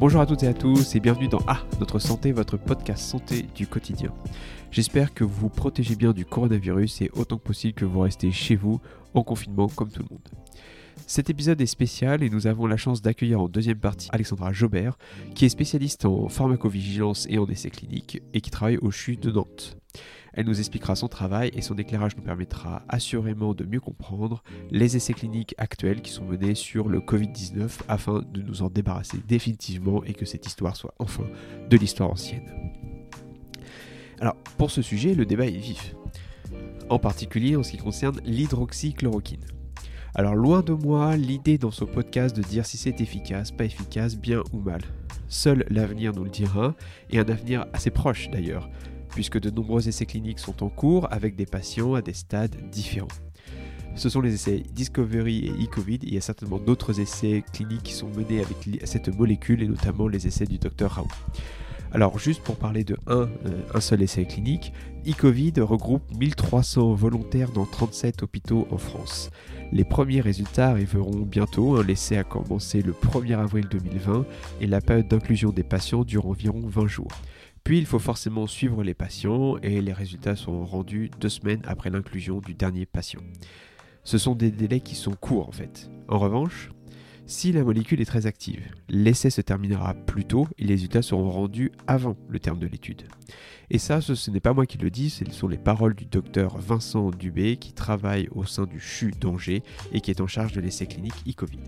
Bonjour à toutes et à tous et bienvenue dans Ah, notre santé, votre podcast santé du quotidien. J'espère que vous vous protégez bien du coronavirus et autant que possible que vous restez chez vous en confinement comme tout le monde. Cet épisode est spécial et nous avons la chance d'accueillir en deuxième partie Alexandra Jobert, qui est spécialiste en pharmacovigilance et en essais cliniques et qui travaille au CHU de Nantes. Elle nous expliquera son travail et son éclairage nous permettra assurément de mieux comprendre les essais cliniques actuels qui sont menés sur le Covid-19 afin de nous en débarrasser définitivement et que cette histoire soit enfin de l'histoire ancienne. Alors, pour ce sujet, le débat est vif, en particulier en ce qui concerne l'hydroxychloroquine. Alors loin de moi l'idée dans ce podcast de dire si c'est efficace, pas efficace, bien ou mal. Seul l'avenir nous le dira, et un avenir assez proche d'ailleurs, puisque de nombreux essais cliniques sont en cours avec des patients à des stades différents. Ce sont les essais Discovery et e-Covid. Il y a certainement d'autres essais cliniques qui sont menés avec cette molécule et notamment les essais du Dr Raoult. Alors juste pour parler de un, euh, seul essai clinique, e-Covid regroupe 1300 volontaires dans 37 hôpitaux en France. Les premiers résultats arriveront bientôt, l'essai a commencé le 1er avril 2020 et la période d'inclusion des patients dure environ 20 jours. Puis il faut forcément suivre les patients et les résultats sont rendus deux semaines après l'inclusion du dernier patient. Ce sont des délais qui sont courts en fait. En revanche, si la molécule est très active, l'essai se terminera plus tôt et les résultats seront rendus avant le terme de l'étude. Et ça, ce, n'est pas moi qui le dis, ce sont les paroles du docteur Vincent Dubé qui travaille au sein du CHU d'Angers et qui est en charge de l'essai clinique e-Covid.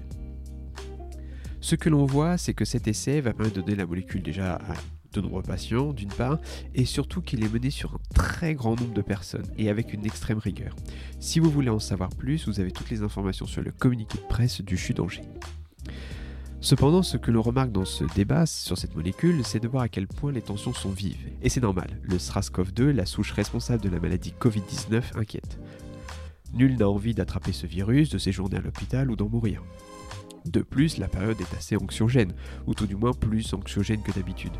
Ce que l'on voit, c'est que cet essai va permettre de donner la molécule déjà à de nombreux patients, d'une part, et surtout qu'il est mené sur un très grand nombre de personnes et avec une extrême rigueur. Si vous voulez en savoir plus, vous avez toutes les informations sur le communiqué de presse du CHU d'Angers. Cependant, ce que l'on remarque dans ce débat sur cette molécule, c'est de voir à quel point les tensions sont vives. Et c'est normal, le SRAS-CoV-2, la souche responsable de la maladie Covid-19, inquiète. Nul n'a envie d'attraper ce virus, de séjourner à l'hôpital ou d'en mourir. De plus, la période est assez anxiogène, ou tout du moins plus anxiogène que d'habitude.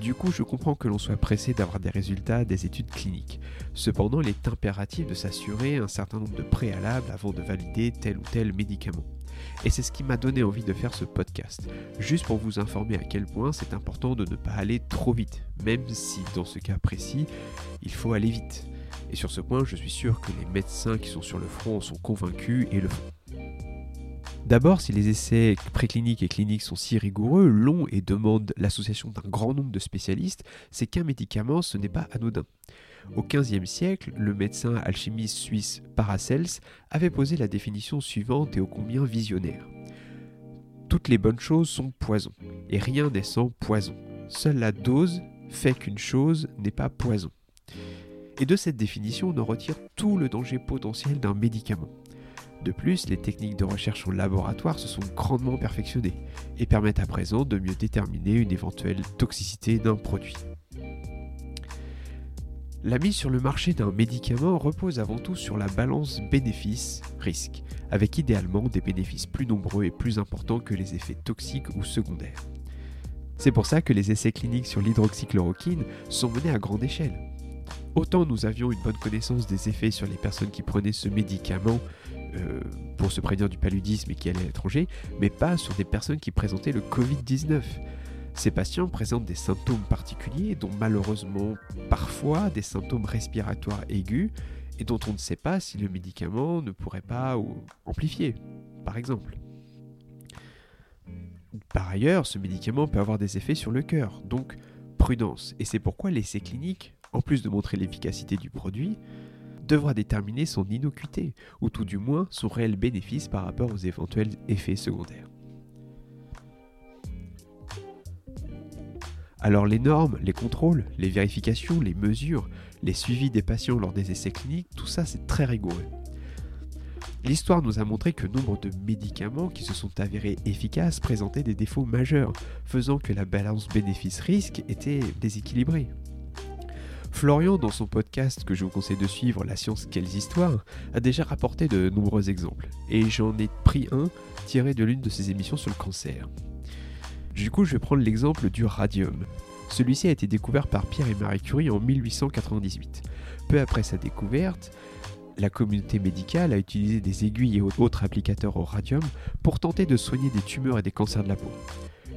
Du coup, je comprends que l'on soit pressé d'avoir des résultats des études cliniques. Cependant, il est impératif de s'assurer un certain nombre de préalables avant de valider tel ou tel médicament. Et c'est ce qui m'a donné envie de faire ce podcast, juste pour vous informer à quel point c'est important de ne pas aller trop vite, même si dans ce cas précis, il faut aller vite. Et sur ce point, je suis sûr que les médecins qui sont sur le front sont convaincus et le font. D'abord, si les essais précliniques et cliniques sont si rigoureux, longs et demandent l'association d'un grand nombre de spécialistes, c'est qu'un médicament, ce n'est pas anodin. Au XVe siècle, le médecin alchimiste suisse Paracels avait posé la définition suivante et ô combien visionnaire. Toutes les bonnes choses sont poison, et rien n'est sans poison. Seule la dose fait qu'une chose n'est pas poison. Et de cette définition, on en retire tout le danger potentiel d'un médicament. De plus, les techniques de recherche au laboratoire se sont grandement perfectionnées et permettent à présent de mieux déterminer une éventuelle toxicité d'un produit. La mise sur le marché d'un médicament repose avant tout sur la balance bénéfice-risque, avec idéalement des bénéfices plus nombreux et plus importants que les effets toxiques ou secondaires. C'est pour ça que les essais cliniques sur l'hydroxychloroquine sont menés à grande échelle. Autant nous avions une bonne connaissance des effets sur les personnes qui prenaient ce médicament euh, pour se prévenir du paludisme et qui allaient à l'étranger, mais pas sur des personnes qui présentaient le Covid-19. Ces patients présentent des symptômes particuliers, dont malheureusement parfois des symptômes respiratoires aigus, et dont on ne sait pas si le médicament ne pourrait pas amplifier, par exemple. Par ailleurs, ce médicament peut avoir des effets sur le cœur, donc prudence, et c'est pourquoi l'essai clinique, en plus de montrer l'efficacité du produit, devra déterminer son innocuité, ou tout du moins son réel bénéfice par rapport aux éventuels effets secondaires. Alors les normes, les contrôles, les vérifications, les mesures, les suivis des patients lors des essais cliniques, tout ça c'est très rigoureux. L'histoire nous a montré que nombre de médicaments qui se sont avérés efficaces présentaient des défauts majeurs, faisant que la balance bénéfice-risque était déséquilibrée. Florian, dans son podcast que je vous conseille de suivre, La science, quelles histoires, a déjà rapporté de nombreux exemples, et j'en ai pris un tiré de l'une de ses émissions sur le cancer. Du coup, je vais prendre l'exemple du radium. Celui-ci a été découvert par Pierre et Marie Curie en 1898. Peu après sa découverte, la communauté médicale a utilisé des aiguilles et autres applicateurs au radium pour tenter de soigner des tumeurs et des cancers de la peau.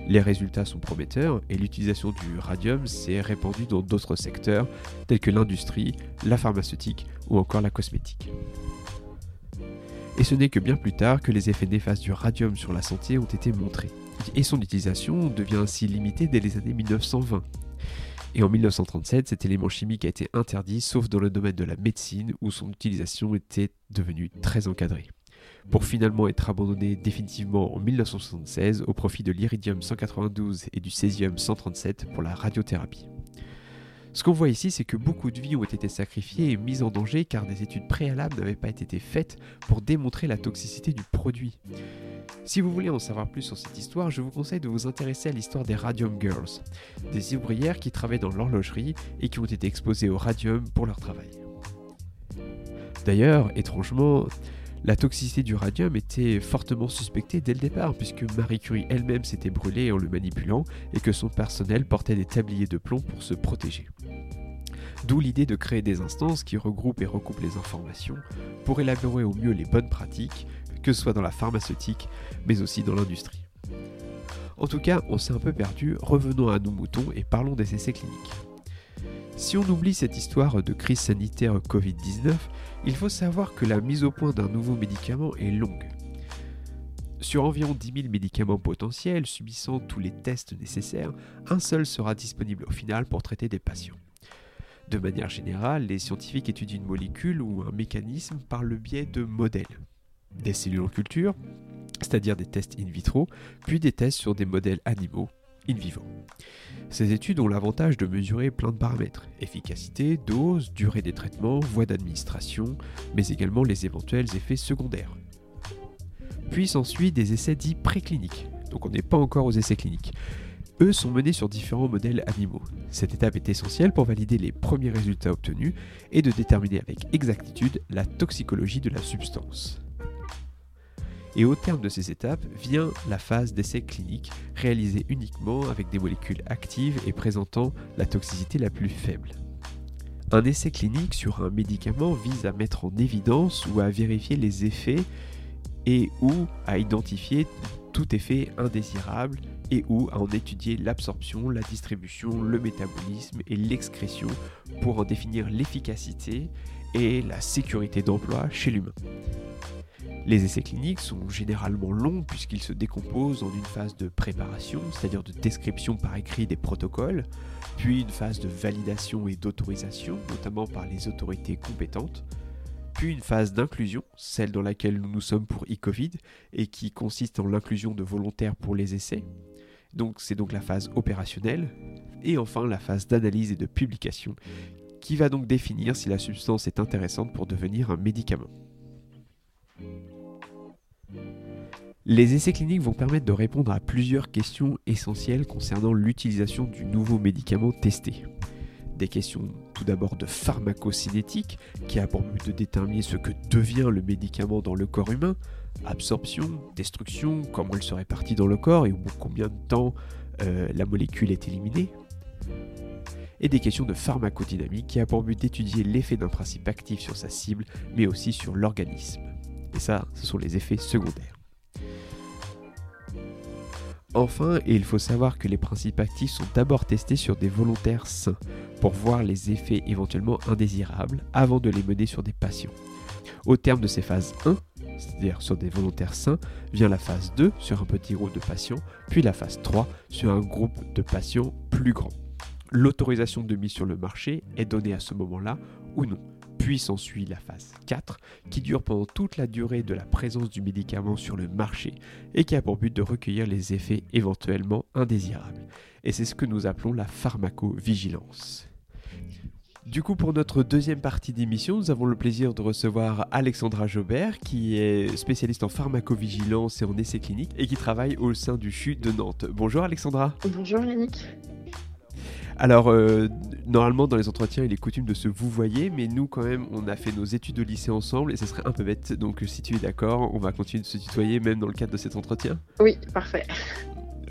Les résultats sont prometteurs et l'utilisation du radium s'est répandue dans d'autres secteurs tels que l'industrie, la pharmaceutique ou encore la cosmétique. Et ce n'est que bien plus tard que les effets néfastes du radium sur la santé ont été montrés. Et son utilisation devient ainsi limitée dès les années 1920. Et en 1937, cet élément chimique a été interdit, sauf dans le domaine de la médecine, où son utilisation était devenue très encadrée pour finalement être abandonné définitivement en 1976 au profit de l'iridium 192 et du césium 137 pour la radiothérapie. Ce qu'on voit ici, c'est que beaucoup de vies ont été sacrifiées et mises en danger car des études préalables n'avaient pas été faites pour démontrer la toxicité du produit. Si vous voulez en savoir plus sur cette histoire, je vous conseille de vous intéresser à l'histoire des Radium Girls, des ouvrières qui travaillent dans l'horlogerie et qui ont été exposées au radium pour leur travail. D'ailleurs, étrangement, la toxicité du radium était fortement suspectée dès le départ, puisque Marie Curie elle-même s'était brûlée en le manipulant et que son personnel portait des tabliers de plomb pour se protéger. D'où l'idée de créer des instances qui regroupent et recoupent les informations pour élaborer au mieux les bonnes pratiques, que ce soit dans la pharmaceutique, mais aussi dans l'industrie. En tout cas, on s'est un peu perdu, revenons à nos moutons et parlons des essais cliniques. Si on oublie cette histoire de crise sanitaire Covid-19, il faut savoir que la mise au point d'un nouveau médicament est longue. Sur environ 10 000 médicaments potentiels subissant tous les tests nécessaires, un seul sera disponible au final pour traiter des patients. De manière générale, les scientifiques étudient une molécule ou un mécanisme par le biais de modèles. Des cellules en culture, c'est-à-dire des tests in vitro, puis des tests sur des modèles animaux in vivo. Ces études ont l'avantage de mesurer plein de paramètres, efficacité, dose, durée des traitements, voie d'administration, mais également les éventuels effets secondaires. Puis s'ensuit des essais dits précliniques, donc on n'est pas encore aux essais cliniques. Eux sont menés sur différents modèles animaux. Cette étape est essentielle pour valider les premiers résultats obtenus et de déterminer avec exactitude la toxicologie de la substance. Et au terme de ces étapes vient la phase d'essai clinique, réalisée uniquement avec des molécules actives et présentant la toxicité la plus faible. Un essai clinique sur un médicament vise à mettre en évidence ou à vérifier les effets et ou à identifier tout effet indésirable et ou à en étudier l'absorption, la distribution, le métabolisme et l'excrétion pour en définir l'efficacité et la sécurité d'emploi chez l'humain. Les essais cliniques sont généralement longs puisqu'ils se décomposent en une phase de préparation, c'est-à-dire de description par écrit des protocoles, puis une phase de validation et d'autorisation, notamment par les autorités compétentes, puis une phase d'inclusion, celle dans laquelle nous nous sommes pour e-Covid, et qui consiste en l'inclusion de volontaires pour les essais. Donc c'est donc la phase opérationnelle, et enfin la phase d'analyse et de publication, qui va donc définir si la substance est intéressante pour devenir un médicament. Les essais cliniques vont permettre de répondre à plusieurs questions essentielles concernant l'utilisation du nouveau médicament testé. Des questions tout d'abord de pharmacocinétique, qui a pour but de déterminer ce que devient le médicament dans le corps humain, absorption, destruction, comment elle se répartit dans le corps et au bout combien de temps euh, la molécule est éliminée. Et des questions de pharmacodynamique, qui a pour but d'étudier l'effet d'un principe actif sur sa cible, mais aussi sur l'organisme. Et ça, ce sont les effets secondaires. Enfin, et il faut savoir que les principes actifs sont d'abord testés sur des volontaires sains, pour voir les effets éventuellement indésirables avant de les mener sur des patients. Au terme de ces phases 1, c'est-à-dire sur des volontaires sains, vient la phase 2 sur un petit groupe de patients, puis la phase 3 sur un groupe de patients plus grand. L'autorisation de mise sur le marché est donnée à ce moment-là ou non. Puis s'ensuit la phase 4 qui dure pendant toute la durée de la présence du médicament sur le marché et qui a pour but de recueillir les effets éventuellement indésirables. Et c'est ce que nous appelons la pharmacovigilance. Du coup, pour notre deuxième partie d'émission, nous avons le plaisir de recevoir Alexandra Jobert, qui est spécialiste en pharmacovigilance et en essais cliniques et qui travaille au sein du CHU de Nantes. Bonjour Alexandra. Bonjour Yannick. Alors, euh, normalement, dans les entretiens, il est coutume de se vous mais nous, quand même, on a fait nos études de lycée ensemble et ce serait un peu bête. Donc, si tu es d'accord, on va continuer de se tutoyer même dans le cadre de cet entretien Oui, parfait.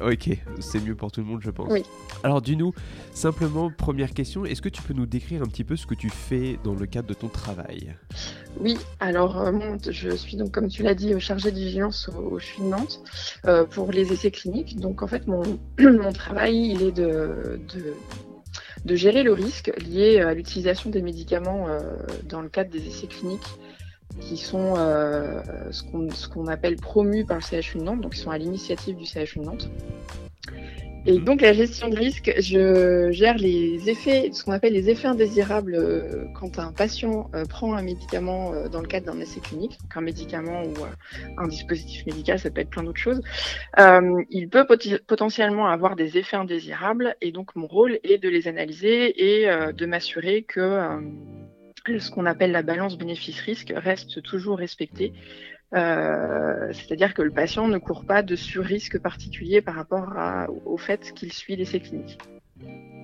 Ok, c'est mieux pour tout le monde, je pense. Oui. Alors, dis-nous, simplement, première question, est-ce que tu peux nous décrire un petit peu ce que tu fais dans le cadre de ton travail? Oui, alors je suis donc, comme tu l'as dit, chargée de vigilance au, CHU de Nantes pour les essais cliniques. Donc en fait, mon, travail, il est de, gérer le risque lié à l'utilisation des médicaments dans le cadre des essais cliniques qui sont euh, ce qu'on appelle promus par le CHU de Nantes, donc ils sont à l'initiative du CHU de Nantes. Et mhm. donc la gestion de risque, je gère les effets, ce qu'on appelle les effets indésirables euh, quand un patient euh, prend un médicament dans le cadre d'un essai clinique, donc un médicament ou un dispositif médical, ça peut être plein d'autres choses. il peut potentiellement avoir des effets indésirables et donc mon rôle est de les analyser et de m'assurer que ce qu'on appelle la balance bénéfice-risque reste toujours respectée. Euh, c'est-à-dire que le patient ne court pas de sur-risque particulier par rapport au fait qu'il suit l'essai clinique. Mhm.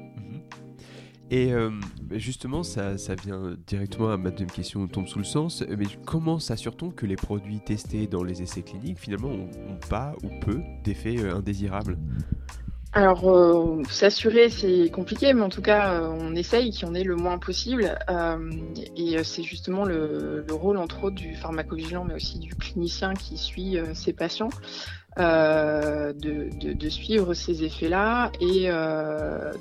Et euh, justement, ça, vient directement à ma deuxième question, tombe sous le sens. Mais comment s'assure-t-on que les produits testés dans les essais cliniques, finalement, ont, pas ou peu d'effets euh, indésirables? Alors, euh, s'assurer, c'est compliqué, mais en tout cas, euh, on essaye qu'il y en ait le moins possible. Euh, et c'est justement le, rôle, entre autres, du pharmacovigilant, mais aussi du clinicien qui suit ses patients, de, suivre ces effets-là. Et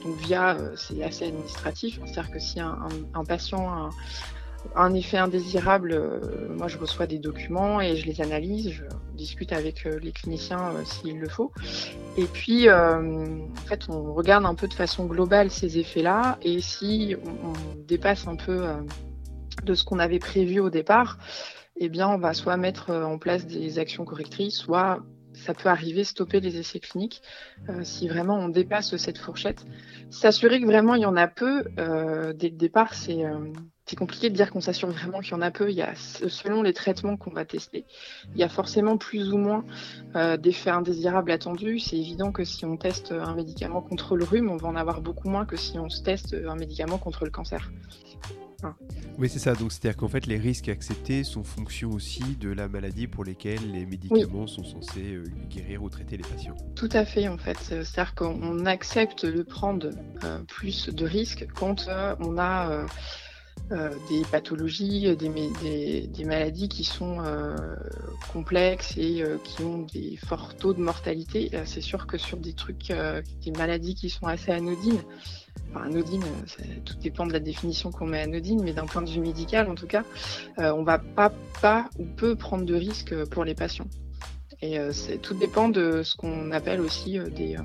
donc, via, c'est assez administratif, c'est-à-dire que si un, un patient a un effet indésirable, euh, moi je reçois des documents et je les analyse, je discute avec euh, les cliniciens euh, s'il le faut. Et puis, en fait, on regarde un peu de façon globale ces effets-là et si on, dépasse un peu de ce qu'on avait prévu au départ, eh bien, on va soit mettre en place des actions correctrices, soit ça peut arriver stopper les essais cliniques si vraiment on dépasse cette fourchette. S'assurer que vraiment il y en a peu dès le départ, c'est c'est compliqué de dire qu'on s'assure vraiment qu'il y en a peu. Il y a, selon les traitements qu'on va tester, il y a forcément plus ou moins euh, d'effets indésirables attendus. C'est évident que si on teste un médicament contre le rhume, on va en avoir beaucoup moins que si on teste un médicament contre le cancer. Oui, c'est ça. Donc, c'est-à-dire qu'en fait, les risques acceptés sont fonction aussi de la maladie pour lesquelles les médicaments sont censés euh, guérir ou traiter les patients. Tout à fait, en fait. C'est-à-dire qu'on accepte de prendre euh, plus de risques quand on a euh, des pathologies, des, des, maladies qui sont euh, complexes et euh, qui ont des forts taux de mortalité. C'est sûr que sur des trucs, des maladies qui sont assez anodines, enfin anodines, tout dépend de la définition qu'on met anodine, mais d'un point de vue médical en tout cas, on va pas, pas ou peu prendre de risques pour les patients. Et tout dépend de ce qu'on appelle aussi des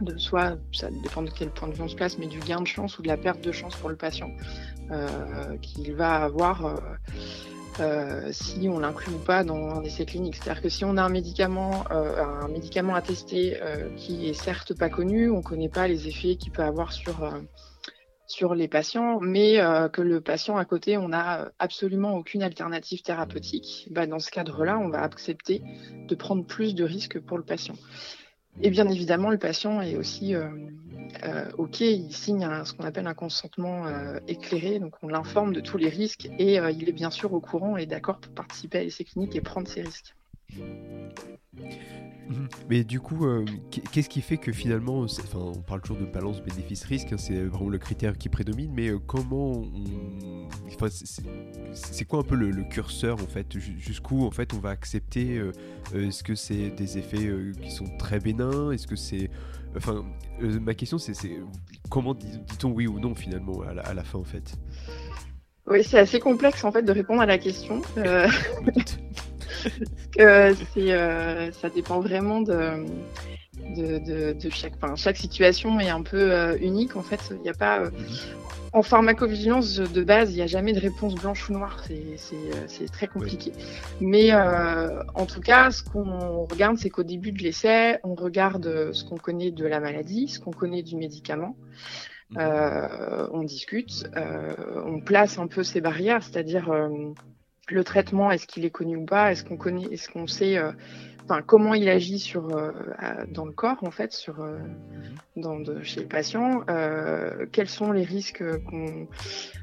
de soit, ça dépend de quel point de vue on se place, mais du gain de chance ou de la perte de chance pour le patient euh, qu'il va avoir euh, euh, si on l'inclut ou pas dans un essai clinique. C'est-à-dire que si on a un médicament, un à tester qui est certes pas connu, on ne connaît pas les effets qu'il peut avoir sur sur les patients, mais que le patient à côté, on n'a absolument aucune alternative thérapeutique, bah, dans ce cadre-là, on va accepter de prendre plus de risques pour le patient. Et bien évidemment, le patient est aussi euh, euh, OK, il signe ce qu'on appelle un consentement euh, éclairé, donc on l'informe de tous les risques et il est bien sûr au courant et d'accord pour participer à l'essai clinique et prendre ses risques. Mhm. Mais du coup, euh, qu'est-ce qui fait que finalement, enfin, on parle toujours de balance bénéfice-risque, hein, c'est vraiment le critère qui prédomine, mais euh, comment on, enfin, c'est quoi un peu le, curseur en fait, jusqu'où en fait on va accepter euh, Est-ce que c'est des effets qui sont très bénins? Est-ce que c'est, enfin, ma question c'est comment dit-on oui ou non finalement à la, à la fin en fait? Oui, c'est assez complexe en fait de répondre à la question. que c'est, euh, ça dépend vraiment de, de, de, chaque, enfin, chaque situation est un peu euh, unique. En fait, il n'y a pas. Euh, en pharmacovigilance de base, il n'y a jamais de réponse blanche ou noire. C'est très compliqué. Mais en tout cas, ce qu'on regarde, c'est qu'au début de l'essai, on regarde ce qu'on connaît de la maladie, ce qu'on connaît du médicament. Mhm. on discute, on place un peu ces barrières, c'est-à-dire le traitement, est-ce qu'il est connu ou pas? Est-ce qu'on connaît, est-ce qu'on sait, euh, enfin, comment il agit sur euh, dans le corps en fait, sur euh, mhm. dans de, chez le patient Quels sont les risques qu'on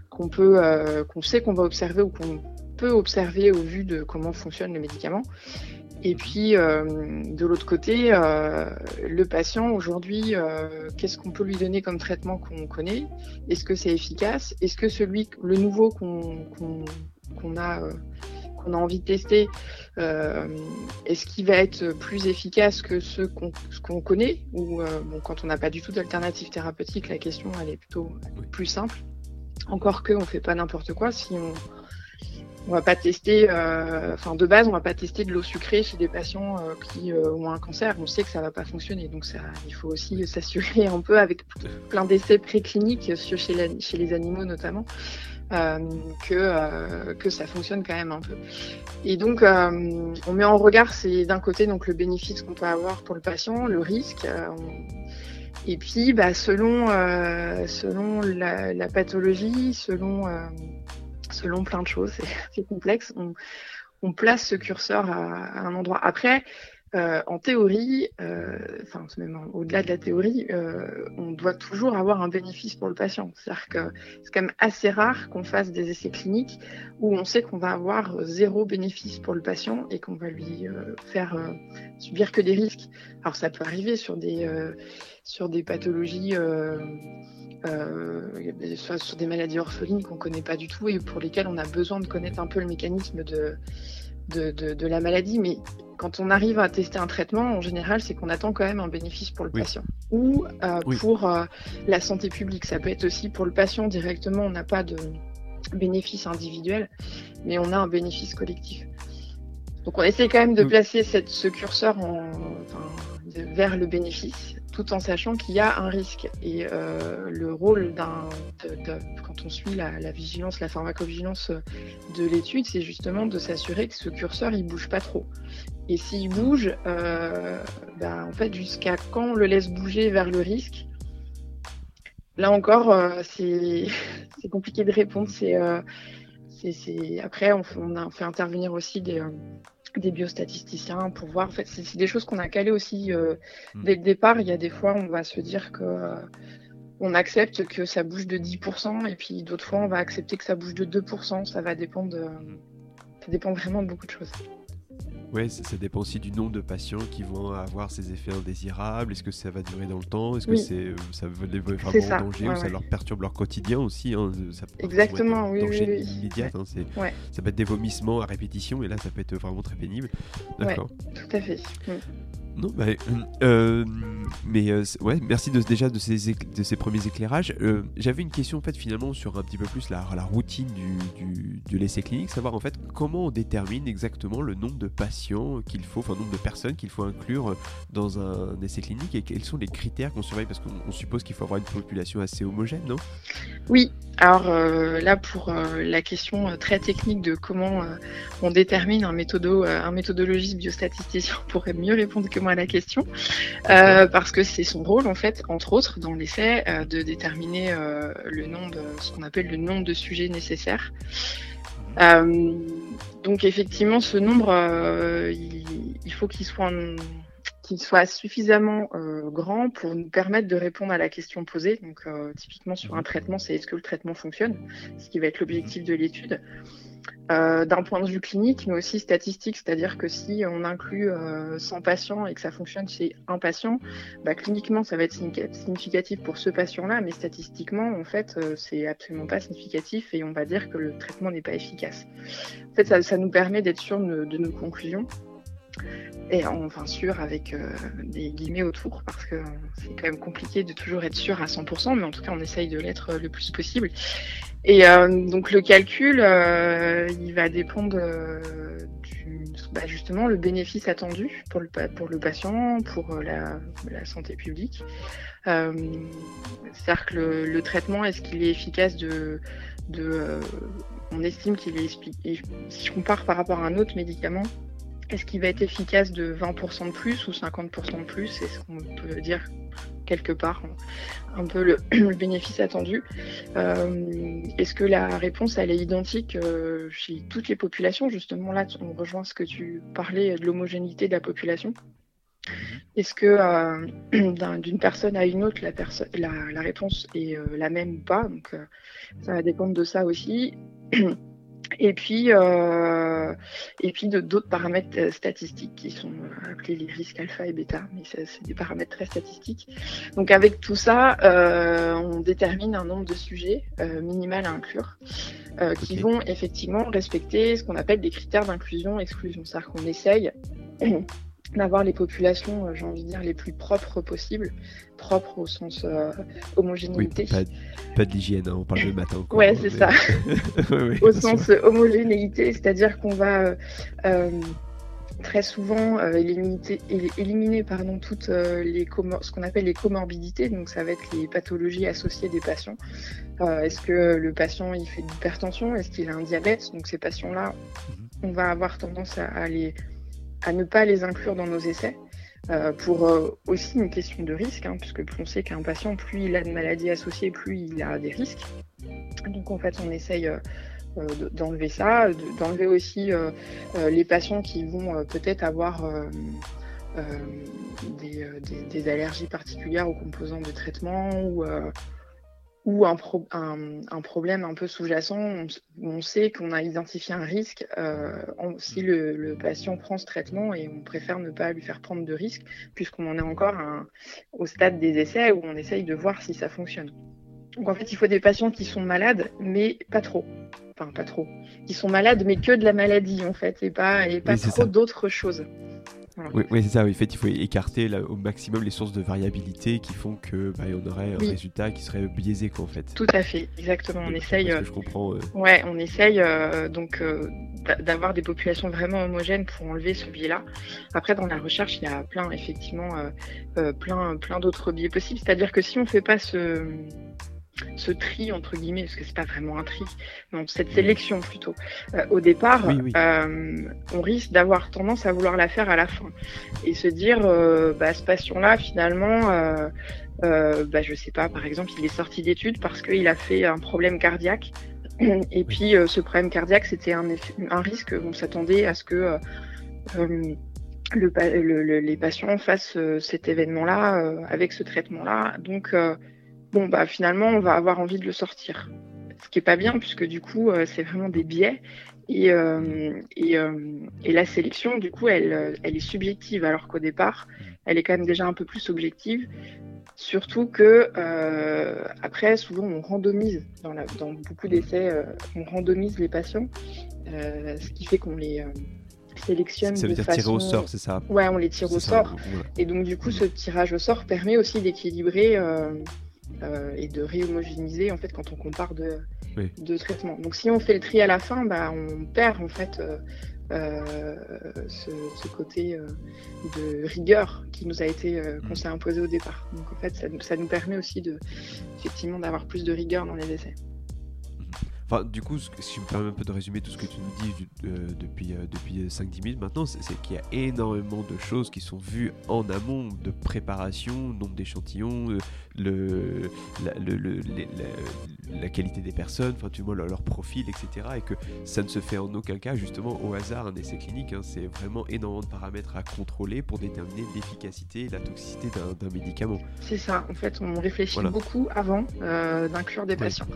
qu'on peut, qu'on sait qu'on va observer ou qu'on peut observer au vu de comment fonctionne le médicament. Et puis, de l'autre côté, le patient, aujourd'hui, qu'est-ce qu'on peut lui donner comme traitement qu'on connaît? Est-ce que c'est efficace? Est-ce que celui, le nouveau qu'on qu'on a qu'on a envie de tester, est-ce qu'il va être plus efficace que ce qu'on connaît Ou bon, quand on n'a pas du tout d'alternative thérapeutique, la question elle est plutôt plus simple. Encore que on fait pas n'importe quoi. Si on on va pas tester, euh, enfin de base, on va pas tester de l'eau sucrée chez des patients euh, qui euh, ont un cancer. On sait que ça va pas fonctionner, donc ça, il faut aussi s'assurer un peu avec plein d'essais précliniques chez, chez les animaux notamment. Que, que ça fonctionne quand même un peu. Et donc, on met en regard, c'est d'un côté donc le bénéfice qu'on peut avoir pour le patient, le risque, et puis bah, selon, selon la, pathologie, selon selon plein de choses, c'est complexe. On, place ce curseur à, un endroit. Après, euh, en théorie, euh, enfin même au-delà de la théorie, euh, on doit toujours avoir un bénéfice pour le patient. C'est-à-dire que c'est quand même assez rare qu'on fasse des essais cliniques où on sait qu'on va avoir zéro bénéfice pour le patient et qu'on va lui faire subir que des risques. Alors ça peut arriver sur des sur des pathologies euh, soit sur des maladies orphelines qu'on ne connaît pas du tout et pour lesquelles on a besoin de connaître un peu le mécanisme de, de, de, la maladie. Mais quand on arrive à tester un traitement, en général, c'est qu'on attend quand même un bénéfice pour le patient ou euh, pour euh, la santé publique. Ça peut être aussi pour le patient directement, on n'a pas de bénéfice individuel, mais on a un bénéfice collectif. Donc on essaie quand même de placer cette, ce curseur en, vers le bénéfice tout en sachant qu'il y a un risque. Et euh, le rôle d'un, quand on suit la, vigilance, la pharmacovigilance de l'étude, c'est justement de s'assurer que ce curseur il bouge pas trop. Et s'il bouge, euh, ben, en fait, jusqu'à quand on le laisse bouger vers le risque? Là encore, euh, c'est, compliqué de répondre. C'est, après, on, fait intervenir aussi des des biostatisticiens pour voir. En fait, c'est des choses qu'on a calées aussi euh, hmm. dès le départ. Il y a des fois, on va se dire que euh, on accepte que ça bouge de 10%, et puis d'autres fois, on va accepter que ça bouge de 2%. Ça va dépendre de, ça dépend vraiment de beaucoup de choses. Oui, ça, dépend aussi du nombre de patients qui vont avoir ces effets indésirables. Est-ce que ça va durer dans le temps? Est-ce que c'est, euh, ça veut les vraiment en danger ou ça leur perturbe leur quotidien aussi hein, ça Exactement, oui, danger immédiat. Hein, ça peut être des vomissements à répétition et là, ça peut être vraiment très pénible. D'accord. tout à fait. Non, bah, euh, euh, mais euh, ouais, merci déjà de ces, premiers éclairages. J'avais une question en fait finalement sur un petit peu plus la, routine du, de l'essai clinique, savoir en fait comment on détermine exactement le nombre de patients qu'il faut, enfin le nombre de personnes qu'il faut inclure dans un essai clinique et quels sont les critères qu'on surveille? Parce qu'on suppose qu'il faut avoir une population assez homogène, non? Oui, alors là pour la question très technique de comment on détermine un, méthodo, un méthodologiste biostatisticien pourrait mieux répondre que à la question, euh, parce que c'est son rôle, en fait, entre autres, dans l'essai, euh, de déterminer euh, le nombre, ce qu'on appelle le nombre de sujets nécessaires. donc, effectivement, ce nombre, il, faut qu'il soit, qu'il soit suffisamment grand pour nous permettre de répondre à la question posée. Donc, typiquement, sur un traitement, c'est est-ce que le traitement fonctionne, ce qui va être l'objectif de l'étude. Euh, d'un point de vue clinique, mais aussi statistique, c'est-à-dire que si on inclut 100 euh, patients et que ça fonctionne chez un patient, bah, cliniquement ça va être significatif pour ce patient-là, mais statistiquement en fait euh, c'est absolument pas significatif et on va dire que le traitement n'est pas efficace. En fait, ça, nous permet d'être sûr de, nos conclusions et enfin sûr avec des guillemets autour parce que c'est quand même compliqué de toujours être sûr à 100%, mais en tout cas on essaye de l'être le plus possible. Et euh, donc le calcul, euh, il va dépendre euh, du, bah justement le bénéfice attendu pour le, patient, pour la, santé publique. C'est-à-dire que le, traitement, est-ce qu'il est efficace de on estime qu'il est, si je compare par rapport à un autre médicament, est-ce qu'il va être efficace de 20% de plus ou 50% de plus? Est-ce qu'on peut dire quelque part un peu le, bénéfice attendu. Euh, est-ce que la réponse elle est identique euh, chez toutes les populations? Justement là, on rejoint ce que tu parlais de l'homogénéité de la population. Est-ce que euh, d'une personne à une autre, la, la, réponse est la même ou pas? Donc ça va dépendre de ça aussi. Et puis, et puis d'autres paramètres statistiques qui sont appelés les risques alpha et bêta, mais c'est des paramètres très statistiques. Donc avec tout ça, on détermine un nombre de sujets minimal à inclure. qui vont effectivement respecter ce qu'on appelle des critères d'inclusion-exclusion. C'est-à-dire qu'on essaye d'avoir les populations, euh, j'ai envie de dire, les plus propres possibles, propres au sens euh, homogénéité. pas, de l'hygiène, hein, on parle de matin. Encore, ouais, c'est ça. au sens homogénéité, c'est-à-dire qu'on va euh, très souvent éliminer, éliminer pardon, toutes les ce qu'on appelle les comorbidités, donc ça va être les pathologies associées des patients. Est-ce que le patient il fait de l'hypertension? Est-ce qu'il a un diabète? Donc ces patients-là, mhm. on va avoir tendance à les à ne pas les inclure dans nos essais. Euh, pour euh, aussi une question de risque, hein, puisque plus on sait qu'un patient, plus il a de maladies associées, plus il a des risques. Donc en fait, on essaye euh, d'enlever ça, d'enlever aussi les patients qui vont peut-être avoir des, des, allergies particulières aux composants de traitement ou ou un, un, problème un peu sous-jacent, on, on, sait qu'on a identifié un risque euh, si le, patient prend ce traitement et on préfère ne pas lui faire prendre de risques puisqu'on en est encore au stade des essais où on essaye de voir si ça fonctionne. Donc en fait, il faut des patients qui sont malades, mais pas trop. Enfin, pas trop. Qui sont malades, mais que de la maladie en fait, et pas, et pas trop d'autres choses. Oui, c'est ça. En fait, il faut écarter au maximum les sources de variabilité qui font que bah, on aurait un résultat qui serait biaisé, quoi, en fait. Tout à fait, exactement. On essaye. je comprends. Euh, ouais, on essaye euh, donc euh, d'avoir des populations vraiment homogènes pour enlever ce biais-là. Après, dans la recherche, il y a plein, effectivement, plein, plein d'autres biais possibles. C'est-à-dire que si on fait pas ce ce tri entre guillemets, parce que c'est pas vraiment un tri, non, cette sélection plutôt. Euh, au départ, euh, on risque d'avoir tendance à vouloir la faire à la fin et se dire, euh, bah, ce patient-là, finalement, bah, je sais pas, par exemple, il est sorti d'études parce qu'il a fait un problème cardiaque. Et puis, ce problème cardiaque, c'était un, un, risque. On s'attendait à ce que le, les patients fassent cet événement-là avec ce traitement-là. Donc, bon bah finalement on va avoir envie de le sortir. Ce qui est pas bien puisque du coup euh, c'est vraiment des biais et, euh, euh, et, la sélection du coup elle, elle est subjective alors qu'au départ elle est quand même déjà un peu plus objective. Surtout que après souvent on randomise dans, la, dans beaucoup d'essais on randomise les patients, ce qui fait qu'on les sélectionne. Ça veut dire tirer au sort, c'est ça? Ouais, on les tire au sort. Et donc, du coup, ce tirage au sort permet aussi d'équilibrer euh, et de réhomogénéiser en fait quand on compare de, de traitements. Donc si on fait le tri à la fin, bah, on perd en fait euh, euh, ce, côté de rigueur qui nous a été qu'on mm. s'est imposé au départ. Donc en fait ça, ça nous permet aussi de effectivement d'avoir plus de rigueur dans les essais du coup, si je me permets un peu de résumer tout ce que tu nous dis euh, depuis, euh, depuis 5-10 minutes maintenant, c'est qu'il y a énormément de choses qui sont vues en amont de préparation, nombre d'échantillons, euh, le, la, le, la, qualité des personnes, enfin, tu vois, leur, profil, etc. Et que ça ne se fait en aucun cas justement au hasard un essai clinique. Hein. c'est vraiment énormément de paramètres à contrôler pour déterminer l'efficacité et la toxicité d'un médicament. C'est ça, en fait, on réfléchit beaucoup avant d'inclure des patients.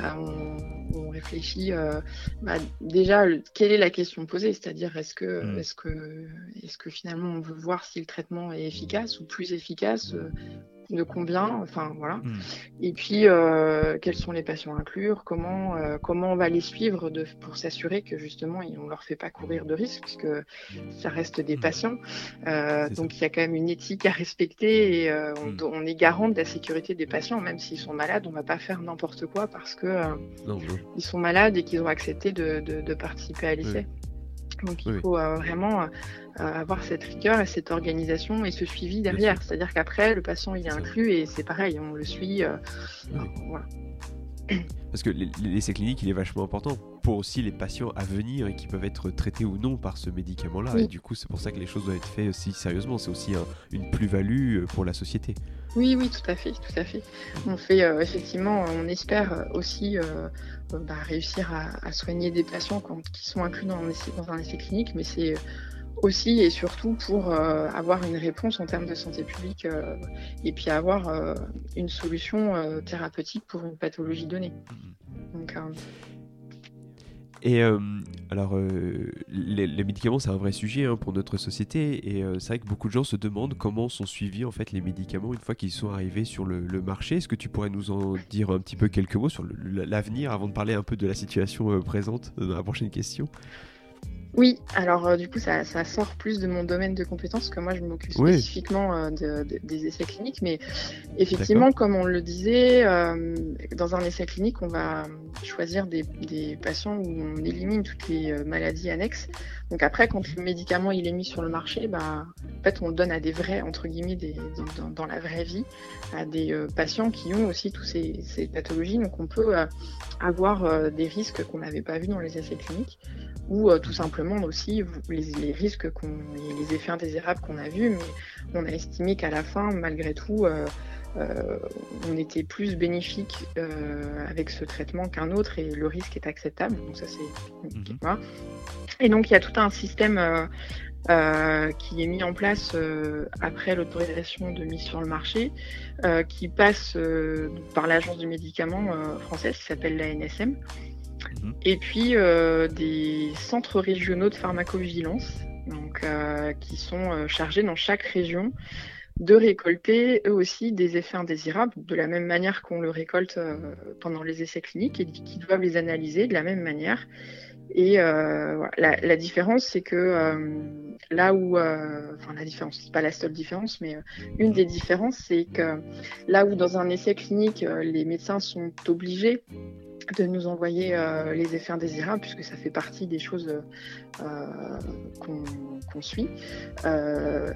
on on réfléchit euh, bah, déjà quelle est la question posée, c'est-à-dire est-ce que, mm. est-ce que, est-ce que finalement on veut voir si le traitement est efficace ou plus efficace, euh, de combien, enfin voilà. Mm. Et puis euh, quels sont les patients à inclure, comment, comment on va les suivre de, pour s'assurer que justement on leur fait pas courir de risques puisque ça reste des mm. patients. donc il y a quand même une éthique à respecter et on, on, est garant de la sécurité des patients, même s'ils sont malades, on va pas faire n'importe quoi parce que ils sont malades et qu'ils ont accepté de, participer à l'essai. Donc il faut euh, vraiment euh, avoir cette rigueur et cette organisation et ce suivi derrière. C'est-à-dire qu'après, le patient il est inclus et c'est pareil, on le suit. Euh, Parce que l'essai clinique, il est vachement important pour aussi les patients à venir et qui peuvent être traités ou non par ce médicament-là. Et du coup, c'est pour ça que les choses doivent être faites aussi sérieusement. C'est aussi une plus-value pour la société. Oui, oui, tout à fait, tout à fait. On fait effectivement, on espère aussi bah, réussir à, soigner des patients qui sont inclus dans un essai, dans un essai clinique, mais c'est aussi et surtout pour euh, avoir une réponse en termes de santé publique euh, et puis avoir euh, une solution thérapeutique pour une pathologie donnée. et Alors, les, médicaments, c'est un vrai sujet hein, pour notre société, et c'est vrai que beaucoup de gens se demandent comment sont suivis en fait les médicaments une fois qu'ils sont arrivés sur le, marché. Est-ce que tu pourrais nous en dire un petit peu quelques mots sur l'avenir avant de parler un peu de la situation présente dans la prochaine question? Oui, alors euh, du coup, ça, sort plus de mon domaine de compétences que moi, je m'occupe spécifiquement euh, des essais cliniques. Mais effectivement, comme on le disait, euh, dans un essai clinique, on va choisir des, patients où on élimine toutes les maladies annexes. Donc après, quand le médicament il est mis sur le marché, bah, en fait, on le donne à des vrais, entre guillemets, des, dans, la vraie vie, à des patients qui ont aussi toutes ces, ces pathologies. Donc on peut avoir des risques qu'on n'avait pas vus dans les essais cliniques ou tout simplement aussi les, risques, les effets indésirables qu'on a vus, mais on a estimé qu'à la fin, malgré tout, euh, euh, on était plus bénéfique euh, avec ce traitement qu'un autre et le risque est acceptable. Donc ça c'est mhm. Et donc il y a tout un système qui est mis en place après l'autorisation de mise sur le marché, qui passe par l'agence du médicament française qui s'appelle la Mhm. Et puis euh, des centres régionaux de pharmacovigilance, donc, euh, qui sont euh, chargés dans chaque région de récolter eux aussi des effets indésirables, de la même manière qu'on le récolte pendant les essais cliniques, et qui doivent les analyser de la même manière. Et la, différence, c'est que là où, enfin la différence, c'est pas la seule différence, mais une des différences, c'est que là où dans un essai clinique, les médecins sont obligés de nous envoyer euh, les effets indésirables, puisque ça fait partie des choses euh, qu'on suit. Euh,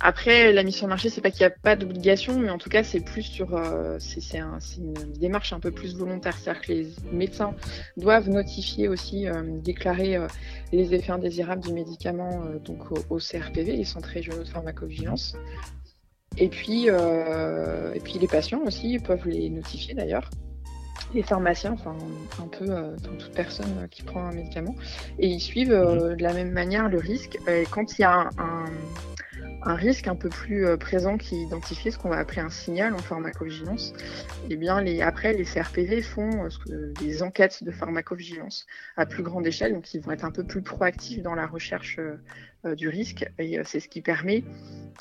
après, la mission marché, c'est pas qu'il n'y a pas d'obligation, mais en tout cas, c'est plus sur, c'est une démarche un peu plus volontaire, c'est-à-dire que les médecins doivent notifier aussi, déclarer les effets indésirables du médicament donc au, au, CRPV, les centres régionaux de pharmacovigilance. Et puis, euh, et puis les patients aussi peuvent les notifier d'ailleurs. Les pharmaciens, enfin un peu euh, toute personne qui prend un médicament, et ils suivent euh, mhm. de la même manière le risque. Et quand il y a un, un risque un peu plus présent qui identifie ce qu'on va appeler un signal en pharmacovigilance, et eh bien les, après les CRPV font des enquêtes de pharmacovigilance à plus grande échelle, donc ils vont être un peu plus proactifs dans la recherche du risque, et c'est ce qui permet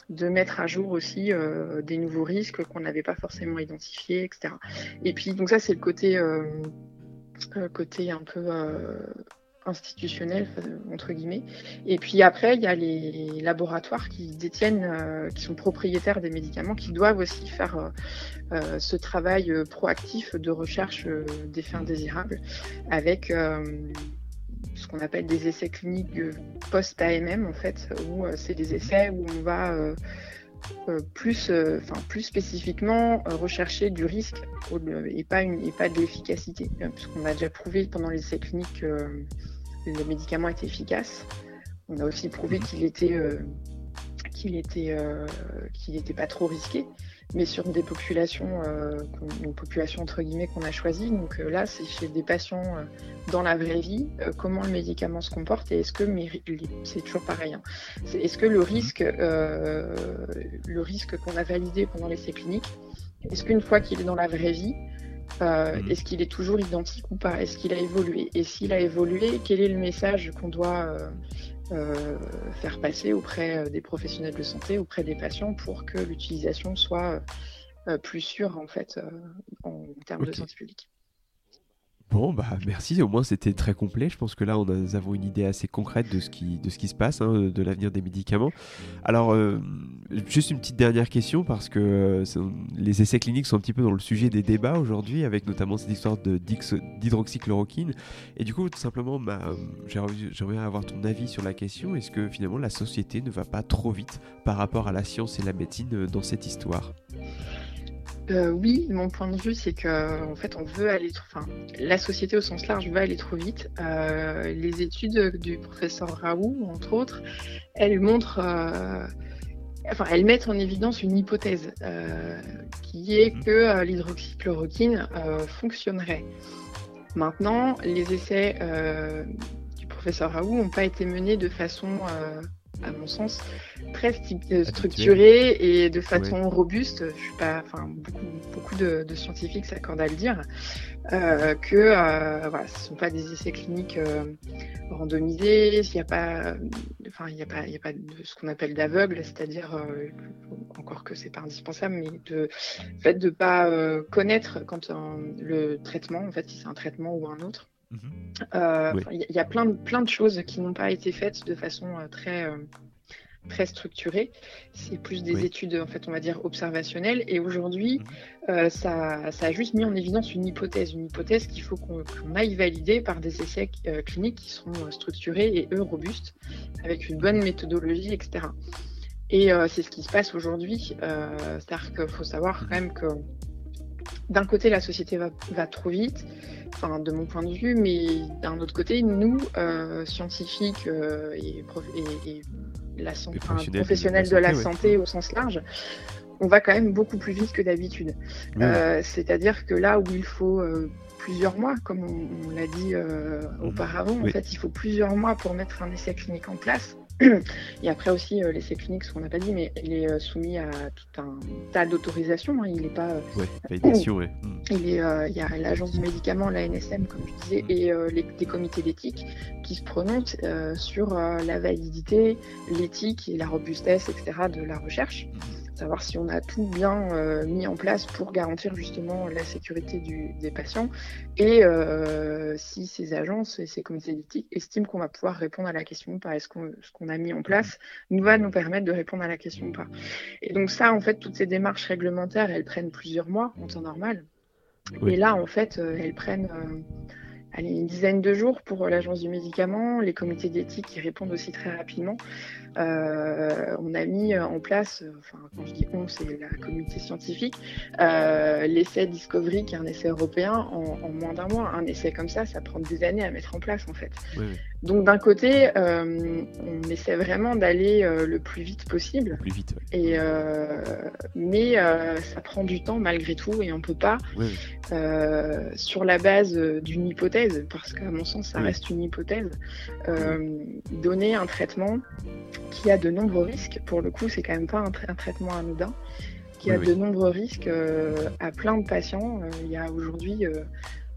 de mettre à jour aussi euh, des nouveaux risques qu'on n'avait pas forcément identifiés, etc. Et puis donc ça c'est le côté euh, euh, côté un peu institutionnel entre guillemets. Et puis après il y a les laboratoires qui détiennent, qui sont propriétaires des médicaments, qui doivent aussi faire ce travail proactif de recherche d'effets indésirables avec ce qu'on appelle des essais cliniques post-AMM, en fait, où euh, c'est des essais où on va euh, euh, plus, spécifiquement rechercher du risque et pas, et pas de l'efficacité, puisqu'on a déjà prouvé pendant les essais cliniques que le médicament était efficace. On a aussi prouvé qu'il était, qu'il n'était pas trop risqué mais sur des populations, euh, une population entre guillemets qu'on a choisie. Donc euh, là, c'est chez des patients euh, dans la vraie vie, comment le médicament se comporte et est-ce que, c'est toujours pareil, hein. est-ce que le mhm. risque, le risque qu'on a validé pendant l'essai clinique, est-ce qu'une fois qu'il est dans la vraie vie, mhm. est-ce qu'il est toujours identique ou pas? Est-ce qu'il a évolué? Et s'il a évolué, quel est le message qu'on doit euh, faire passer auprès euh, des professionnels de santé, auprès des patients, pour que l'utilisation soit euh, plus sûre en fait en termes de santé publique. Bon, bah merci, au moins c'était très complet. Je pense que là, on a, avons une idée assez concrète de ce qui, de ce qui se passe, hein, de l'avenir des médicaments. Alors, euh, juste une petite dernière question, parce que euh, les essais cliniques sont un petit peu dans le sujet des débats aujourd'hui, avec notamment cette histoire d'hydroxychloroquine. Et du coup, tout simplement, bah, j'aimerais avoir ton avis sur la question. Est-ce que finalement, la société ne va pas trop vite par rapport à la science et la médecine euh, dans cette histoire? Euh, oui, mon point de vue, c'est que en fait, on veut aller, enfin, la société au sens large veut aller trop vite. Euh, les études du professeur Raoult, entre autres, elles montrent, euh, enfin, elles mettent en évidence une hypothèse qui est mhm. que l'hydroxychloroquine fonctionnerait. Maintenant, les essais du professeur Raoult n'ont pas été menés de façon à mon sens, très structuré et de façon robuste. Je suis pas, enfin, beaucoup, beaucoup de, de scientifiques s'accordent à le dire. Euh, que euh, voilà, ce ne sont pas des essais cliniques euh, randomisés, il n'y a pas, enfin il n'y a pas, il y a pas de ce qu'on appelle d'aveugle, c'est-à-dire encore que c'est pas indispensable, mais de fait de pas connaître quand le traitement, en fait si c'est un traitement ou un autre. Mhm. Il y, a plein de, plein de choses qui n'ont pas été faites de façon très très structuré. C'est plus des études, en fait, on va dire, observationnelles. Et aujourd'hui, mhm. euh, ça, ça, a juste mis en évidence une hypothèse, une hypothèse qu'il faut qu'on aille valider par des essais euh, cliniques qui seront euh, structurés et eux robustes, avec une bonne méthodologie, etc. Et c'est ce qui se passe aujourd'hui. C'est-à-dire qu'il faut savoir quand même que d'un côté, la société va, va, trop vite, enfin, de mon point de vue, mais d'un autre côté, nous, scientifiques et, et, et la santé, professionnel de la santé, au sens large, on va quand même beaucoup plus vite que d'habitude. Euh, c'est-à-dire que là où il faut euh, plusieurs mois, comme on, l'a dit euh, mhm. auparavant, en fait, il faut plusieurs mois pour mettre un essai clinique en place. Et après aussi, euh, l'essai clinique, ce qu'on n'a pas dit, mais il est euh, soumis à tout un tas d'autorisations. Hein. Il n'est pas. ouais, validation, ouais. Hmm. Il, est, il y a l'agence du médicament, la NSM, comme je disais, hmm. et les, des comités d'éthique qui se prononcent sur la validité, l'éthique et la robustesse, etc., de la recherche. Hmm savoir si on a tout bien euh, mis en place pour garantir justement la sécurité des patients et euh, si ces agences et ces comités d'éthique estiment qu'on va pouvoir répondre à la question ou pas. Est-ce qu'on ce qu'on a mis en place nous va nous permettre de répondre à la question ou pas. Et donc ça, en fait, toutes ces démarches réglementaires, elles prennent plusieurs mois en temps normal. Et là, en fait, euh, elles prennent une dizaine de jours pour l'agence du médicament, les comités d'éthique qui répondent aussi très rapidement. Euh, on a mis en place, enfin quand je dis on, c'est la communauté scientifique, euh, l'essai Discovery qui est un essai européen en, moins d'un mois. Un essai comme ça, ça prend des années à mettre en place en fait. Donc d'un côté, euh, on essaie vraiment d'aller le plus vite possible. Plus vite. Et mais ça prend du temps malgré tout et on peut pas sur la base d'une hypothèse, parce qu'à mon sens ça reste une hypothèse, donner un traitement qui a de nombreux risques. Pour le coup, c'est quand même pas un, traitement anodin, qui a de nombreux risques euh, à plein de patients. Euh, il y a aujourd'hui, euh,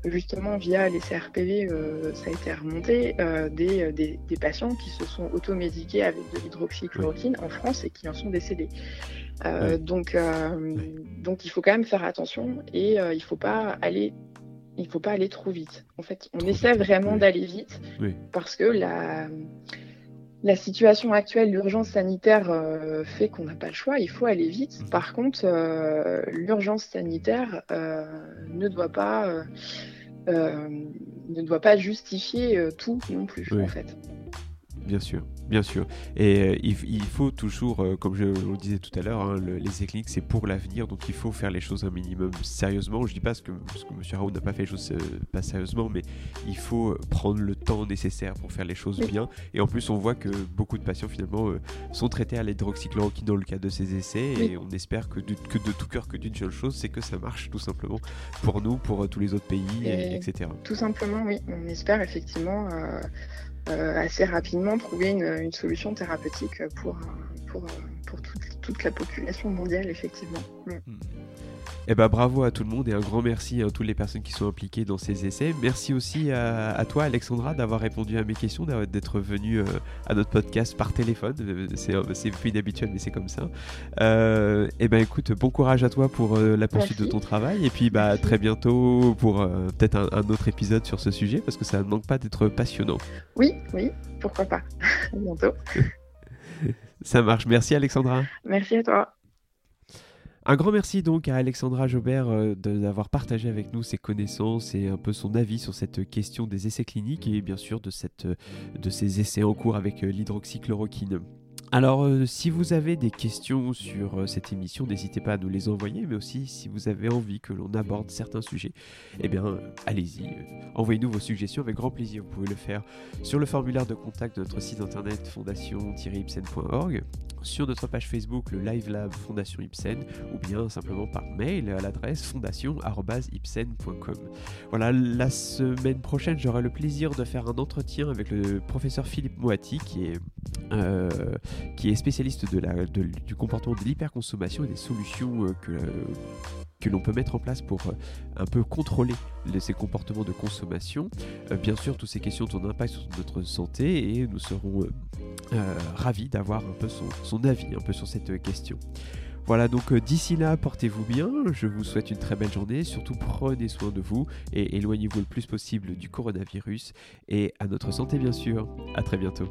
justement, via les CRPV, ça a été remonté, des, des, patients qui se sont automédiqués avec de l'hydroxychloroquine en France et qui en sont décédés. donc, donc, il faut quand même faire attention et il faut pas aller il faut pas aller trop vite. En fait, on essaie vraiment d'aller vite parce que la, la situation actuelle, l'urgence sanitaire euh, fait qu'on n'a pas le choix, il faut aller vite. Mhm. Par contre, euh, l'urgence sanitaire euh, ne doit pas ne doit pas justifier tout non plus en fait. Bien sûr. Bien sûr. Et euh, il, faut toujours, euh, comme je le disais tout à l'heure, hein, les essais cliniques, c'est pour l'avenir, donc il faut faire les choses un minimum sérieusement. Je dis pas ce que, ce que M. Raoult n'a pas fait les choses euh, pas sérieusement, mais il faut prendre le temps nécessaire pour faire les choses bien. Et en plus, on voit que beaucoup de patients, finalement, sont traités à l'hydroxychloroquine dans le cadre de ces essais, et on espère que, que de tout cœur que d'une seule chose, c'est que ça marche tout simplement pour nous, pour tous les autres pays, etc. Tout simplement, oui. On espère effectivement assez rapidement trouver une, solution thérapeutique pour, pour, pour toute, la population mondiale, effectivement. Mm. Eh ben, bravo à tout le monde et un grand merci à toutes les personnes qui sont impliquées dans ces essais. Merci aussi à, toi, Alexandra, d'avoir répondu à mes questions, d'être venue euh, à notre podcast par téléphone. Euh, c'est plus inhabituel, mais c'est comme ça. Euh, eh ben, écoute, bon courage à toi pour la poursuite de ton travail. Et puis, bah, très bientôt pour peut-être un, un, autre épisode sur ce sujet, parce que ça ne manque pas d'être passionnant. Oui, oui, pourquoi pas. à bientôt. ça marche. Merci, Alexandra. Merci à toi. Un grand merci donc à Alexandra Jobert euh, d'avoir partagé avec nous ses connaissances et un peu son avis sur cette question des essais cliniques et bien sûr de, cette, de ces essais en cours avec euh, l'hydroxychloroquine. Alors, euh, si vous avez des questions sur euh, cette émission, n'hésitez pas à nous les envoyer, mais aussi si vous avez envie que l'on aborde certains sujets, eh bien, euh, allez-y, envoyez-nous vos suggestions avec grand plaisir. Vous pouvez le faire sur le formulaire de contact de notre site internet fondation-ipsen.org, sur notre page Facebook, le Live Lab Fondation Ipsen, ou bien simplement par mail à l'adresse fondation-ipsen.com. Voilà, la semaine prochaine, j'aurai le plaisir de faire un entretien avec le professeur Philippe Moati, qui est qui est spécialiste du comportement de l'hyperconsommation et des solutions que, que l'on peut mettre en place pour un peu contrôler ces comportements de consommation. bien sûr, toutes ces questions ont un impact sur notre santé et nous serons ravis d'avoir un peu son, son, avis un peu sur cette question. Voilà, donc d'ici là, portez-vous bien. Je vous souhaite une très belle journée. Surtout, prenez soin de vous et éloignez-vous le plus possible du coronavirus et à notre santé, bien sûr. À très bientôt.